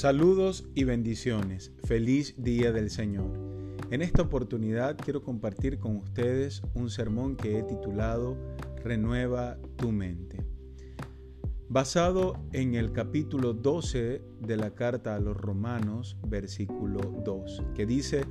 Saludos y bendiciones. Feliz día del Señor. En esta oportunidad quiero compartir con ustedes un sermón que he titulado Renueva tu mente. Basado en el capítulo 12 de la carta a los romanos, versículo 2, que dice,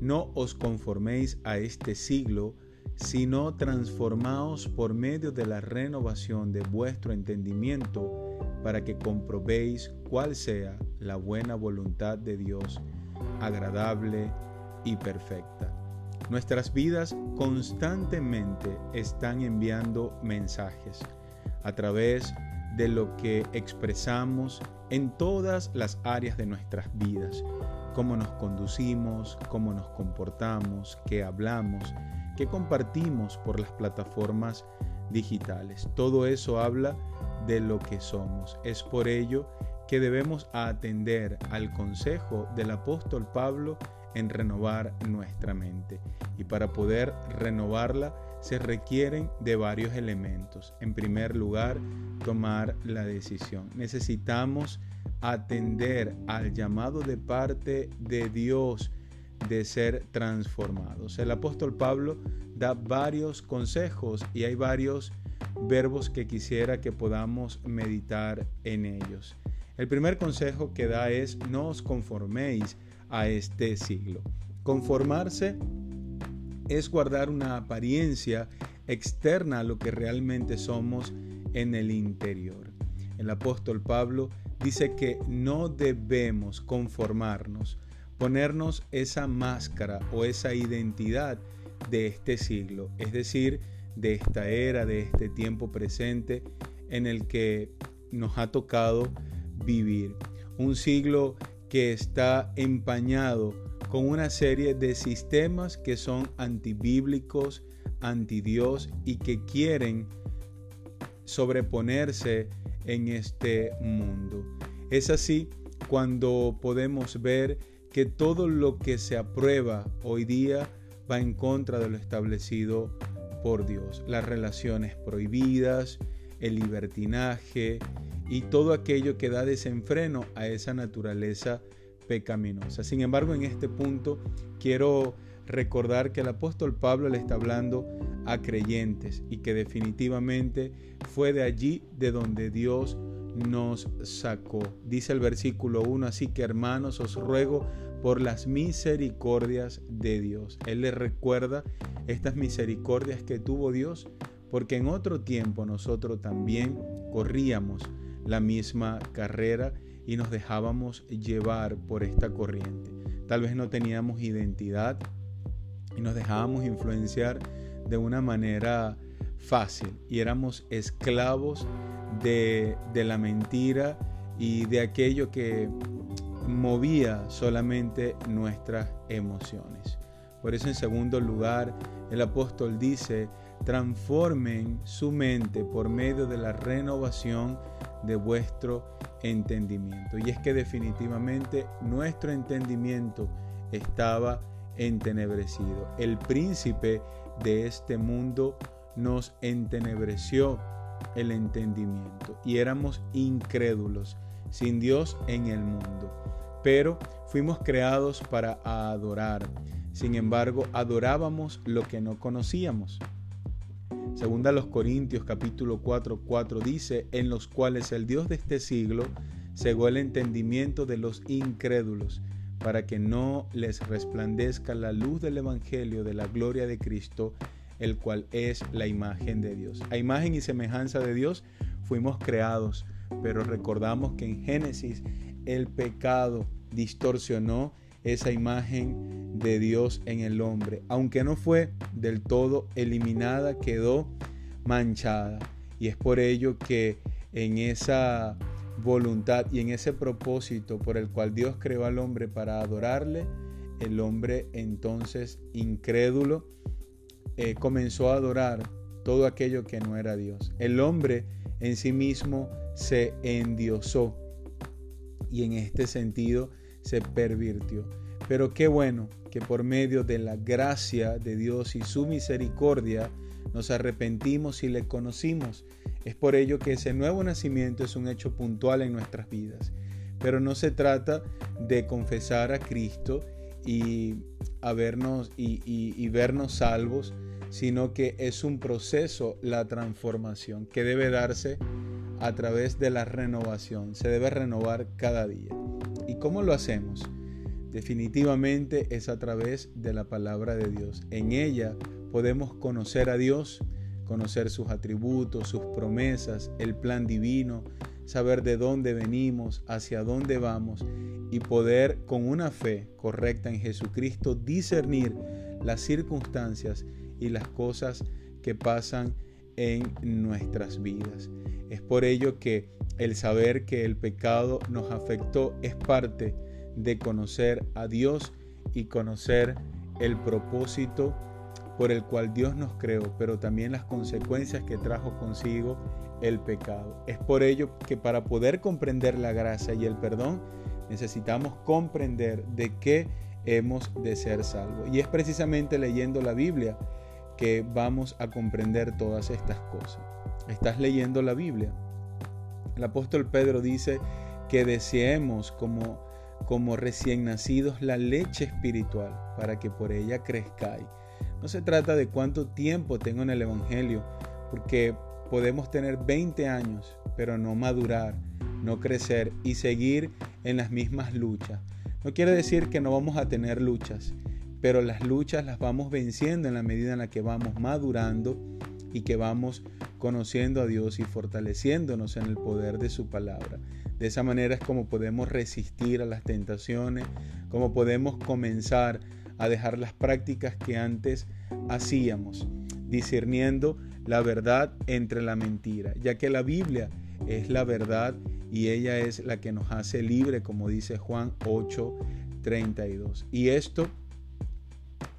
no os conforméis a este siglo, sino transformaos por medio de la renovación de vuestro entendimiento, para que comprobéis cuál sea la buena voluntad de Dios, agradable y perfecta. Nuestras vidas constantemente están enviando mensajes a través de lo que expresamos en todas las áreas de nuestras vidas, cómo nos conducimos, cómo nos comportamos, qué hablamos, que compartimos por las plataformas digitales. Todo eso habla de lo que somos. Es por ello que debemos atender al consejo del apóstol Pablo en renovar nuestra mente. Y para poder renovarla se requieren de varios elementos. En primer lugar, tomar la decisión. Necesitamos atender al llamado de parte de Dios de ser transformados. El apóstol Pablo da varios consejos y hay varios verbos que quisiera que podamos meditar en ellos. El primer consejo que da es no os conforméis a este siglo. Conformarse es guardar una apariencia externa a lo que realmente somos en el interior. El apóstol Pablo dice que no debemos conformarnos ponernos esa máscara o esa identidad de este siglo, es decir, de esta era, de este tiempo presente en el que nos ha tocado vivir. Un siglo que está empañado con una serie de sistemas que son antibíblicos, antidios y que quieren sobreponerse en este mundo. Es así cuando podemos ver que todo lo que se aprueba hoy día va en contra de lo establecido por Dios. Las relaciones prohibidas, el libertinaje y todo aquello que da desenfreno a esa naturaleza pecaminosa. Sin embargo, en este punto quiero recordar que el apóstol Pablo le está hablando a creyentes y que definitivamente fue de allí de donde Dios nos sacó. Dice el versículo 1, así que hermanos os ruego por las misericordias de Dios. Él les recuerda estas misericordias que tuvo Dios, porque en otro tiempo nosotros también corríamos la misma carrera y nos dejábamos llevar por esta corriente. Tal vez no teníamos identidad y nos dejábamos influenciar de una manera fácil y éramos esclavos de, de la mentira y de aquello que movía solamente nuestras emociones. Por eso en segundo lugar, el apóstol dice, transformen su mente por medio de la renovación de vuestro entendimiento. Y es que definitivamente nuestro entendimiento estaba entenebrecido. El príncipe de este mundo nos entenebreció el entendimiento y éramos incrédulos, sin Dios en el mundo. Pero fuimos creados para adorar. Sin embargo, adorábamos lo que no conocíamos. Segunda los Corintios capítulo 4, 4 dice, en los cuales el Dios de este siglo cegó el entendimiento de los incrédulos, para que no les resplandezca la luz del Evangelio de la gloria de Cristo, el cual es la imagen de Dios. A imagen y semejanza de Dios fuimos creados, pero recordamos que en Génesis el pecado distorsionó esa imagen de Dios en el hombre. Aunque no fue del todo eliminada, quedó manchada. Y es por ello que en esa voluntad y en ese propósito por el cual Dios creó al hombre para adorarle, el hombre entonces incrédulo eh, comenzó a adorar todo aquello que no era Dios. El hombre en sí mismo se endiosó y en este sentido se pervirtió. Pero qué bueno que por medio de la gracia de Dios y su misericordia nos arrepentimos y le conocimos. Es por ello que ese nuevo nacimiento es un hecho puntual en nuestras vidas. Pero no se trata de confesar a Cristo y, vernos, y vernos salvos, sino que es un proceso, la transformación, que debe darse a través de la renovación. Se debe renovar cada día. ¿Y cómo lo hacemos? Definitivamente es a través de la palabra de Dios. En ella podemos conocer a Dios, conocer sus atributos, sus promesas, el plan divino, saber de dónde venimos, hacia dónde vamos y poder con una fe correcta en Jesucristo discernir las circunstancias y las cosas que pasan en nuestras vidas. Es por ello que el saber que el pecado nos afectó es parte de conocer a Dios y conocer el propósito por el cual Dios nos creó, pero también las consecuencias que trajo consigo el pecado. Es por ello que para poder comprender la gracia y el perdón, necesitamos comprender de qué hemos de ser salvos. Y es precisamente leyendo la Biblia que vamos a comprender todas estas cosas. ¿Estás leyendo la Biblia? El apóstol Pedro dice que deseemos como, como recién nacidos la leche espiritual para que por ella crezcáis. No se trata de cuánto tiempo tengo en el Evangelio, porque podemos tener 20 años, pero no madurar, no crecer y seguir en las mismas luchas. No quiere decir que no vamos a tener luchas, pero las luchas las vamos venciendo en la medida en la que vamos madurando y que vamos conociendo a Dios y fortaleciéndonos en el poder de su palabra. De esa manera es como podemos resistir a las tentaciones, como podemos comenzar a dejar las prácticas que antes hacíamos, discerniendo la verdad entre la mentira, ya que la Biblia es la verdad y ella es la que nos hace libre, como dice Juan 8:32. Y esto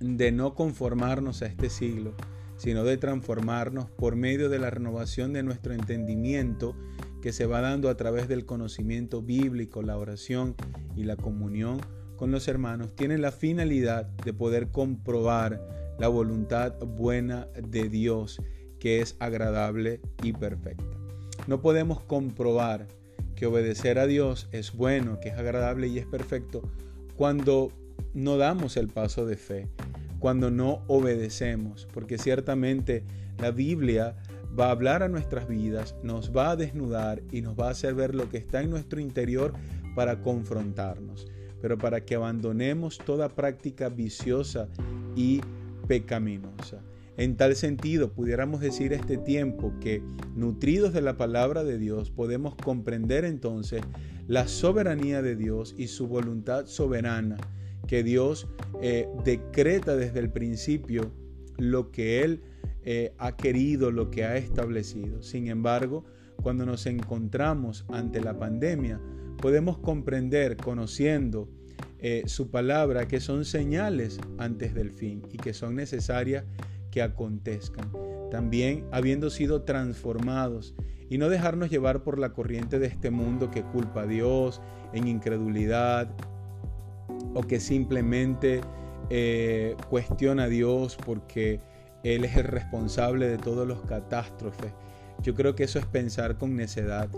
de no conformarnos a este siglo, sino de transformarnos por medio de la renovación de nuestro entendimiento que se va dando a través del conocimiento bíblico, la oración y la comunión con los hermanos, tiene la finalidad de poder comprobar la voluntad buena de Dios, que es agradable y perfecta. No podemos comprobar que obedecer a Dios es bueno, que es agradable y es perfecto cuando no damos el paso de fe, cuando no obedecemos, porque ciertamente la Biblia va a hablar a nuestras vidas, nos va a desnudar y nos va a hacer ver lo que está en nuestro interior para confrontarnos, pero para que abandonemos toda práctica viciosa y pecaminosa. En tal sentido, pudiéramos decir este tiempo que, nutridos de la palabra de Dios, podemos comprender entonces la soberanía de Dios y su voluntad soberana que Dios eh, decreta desde el principio lo que Él eh, ha querido, lo que ha establecido. Sin embargo, cuando nos encontramos ante la pandemia, podemos comprender, conociendo eh, su palabra, que son señales antes del fin y que son necesarias que acontezcan. También habiendo sido transformados y no dejarnos llevar por la corriente de este mundo que culpa a Dios en incredulidad, o que simplemente eh, cuestiona a Dios porque Él es el responsable de todos los catástrofes. Yo creo que eso es pensar con necedad,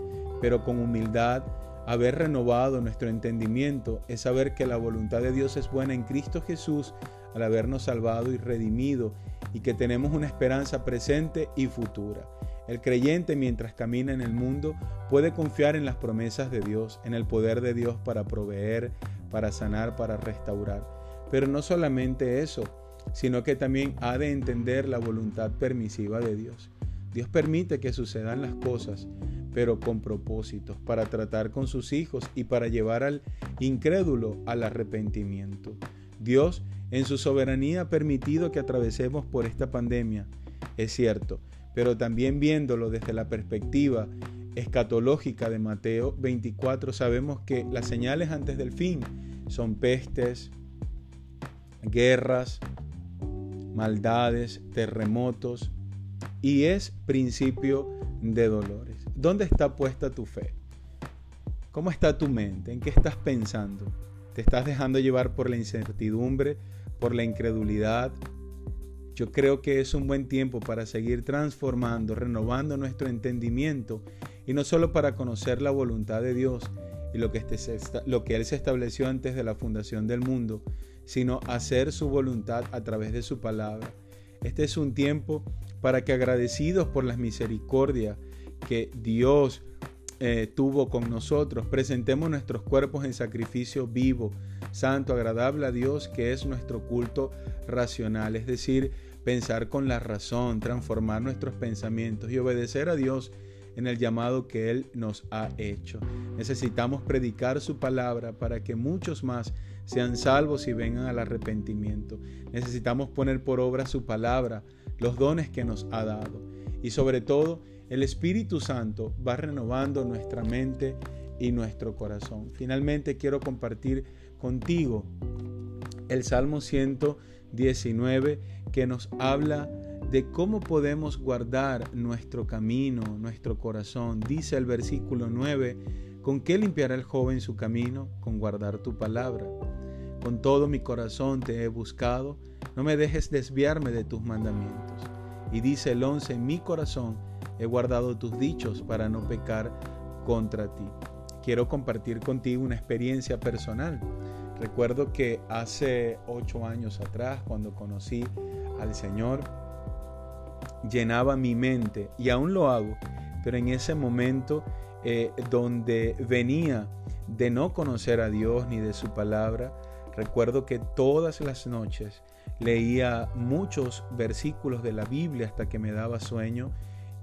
pero con humildad, haber renovado nuestro entendimiento es saber que la voluntad de Dios es buena en Cristo Jesús al habernos salvado y redimido y que tenemos una esperanza presente y futura. El creyente mientras camina en el mundo puede confiar en las promesas de Dios, en el poder de Dios para proveer, para sanar, para restaurar. Pero no solamente eso, sino que también ha de entender la voluntad permisiva de Dios. Dios permite que sucedan las cosas, pero con propósitos, para tratar con sus hijos y para llevar al incrédulo al arrepentimiento. Dios en su soberanía ha permitido que atravesemos por esta pandemia, es cierto, pero también viéndolo desde la perspectiva escatológica de Mateo 24, sabemos que las señales antes del fin son pestes, guerras, maldades, terremotos y es principio de dolores. ¿Dónde está puesta tu fe? ¿Cómo está tu mente? ¿En qué estás pensando? ¿Te estás dejando llevar por la incertidumbre, por la incredulidad, yo creo que es un buen tiempo para seguir transformando, renovando nuestro entendimiento y no solo para conocer la voluntad de Dios y lo que, este lo que Él se estableció antes de la fundación del mundo, sino hacer su voluntad a través de su palabra. Este es un tiempo para que agradecidos por las misericordias que Dios eh, tuvo con nosotros, presentemos nuestros cuerpos en sacrificio vivo, santo, agradable a Dios, que es nuestro culto racional, es decir, pensar con la razón, transformar nuestros pensamientos y obedecer a Dios en el llamado que Él nos ha hecho. Necesitamos predicar su palabra para que muchos más sean salvos y vengan al arrepentimiento. Necesitamos poner por obra su palabra, los dones que nos ha dado. Y sobre todo, el Espíritu Santo va renovando nuestra mente y nuestro corazón. Finalmente quiero compartir contigo el Salmo 119 que nos habla de cómo podemos guardar nuestro camino, nuestro corazón. Dice el versículo 9, ¿con qué limpiará el joven su camino? Con guardar tu palabra. Con todo mi corazón te he buscado, no me dejes desviarme de tus mandamientos. Y dice el 11, en mi corazón he guardado tus dichos para no pecar contra ti. Quiero compartir contigo una experiencia personal. Recuerdo que hace ocho años atrás, cuando conocí al Señor, llenaba mi mente, y aún lo hago, pero en ese momento eh, donde venía de no conocer a Dios ni de su palabra, recuerdo que todas las noches leía muchos versículos de la Biblia hasta que me daba sueño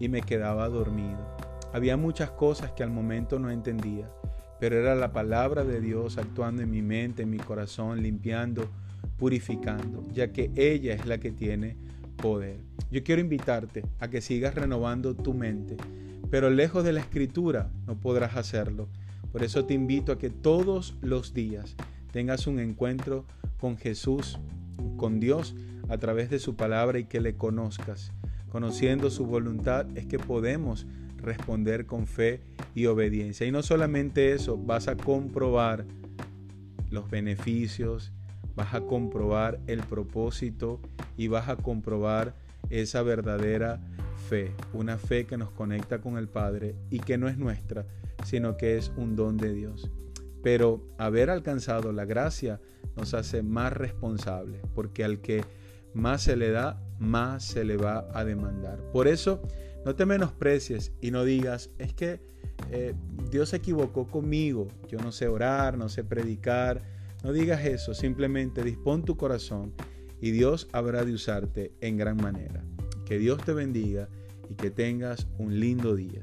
y me quedaba dormido. Había muchas cosas que al momento no entendía, pero era la palabra de Dios actuando en mi mente, en mi corazón, limpiando, purificando, ya que ella es la que tiene poder. Yo quiero invitarte a que sigas renovando tu mente, pero lejos de la escritura no podrás hacerlo. Por eso te invito a que todos los días tengas un encuentro con Jesús, con Dios, a través de su palabra y que le conozcas. Conociendo su voluntad es que podemos responder con fe y obediencia. Y no solamente eso, vas a comprobar los beneficios, vas a comprobar el propósito y vas a comprobar esa verdadera fe, una fe que nos conecta con el Padre y que no es nuestra, sino que es un don de Dios. Pero haber alcanzado la gracia nos hace más responsables, porque al que más se le da, más se le va a demandar. Por eso, no te menosprecies y no digas, es que eh, Dios se equivocó conmigo, yo no sé orar, no sé predicar. No digas eso, simplemente dispón tu corazón y Dios habrá de usarte en gran manera. Que Dios te bendiga y que tengas un lindo día.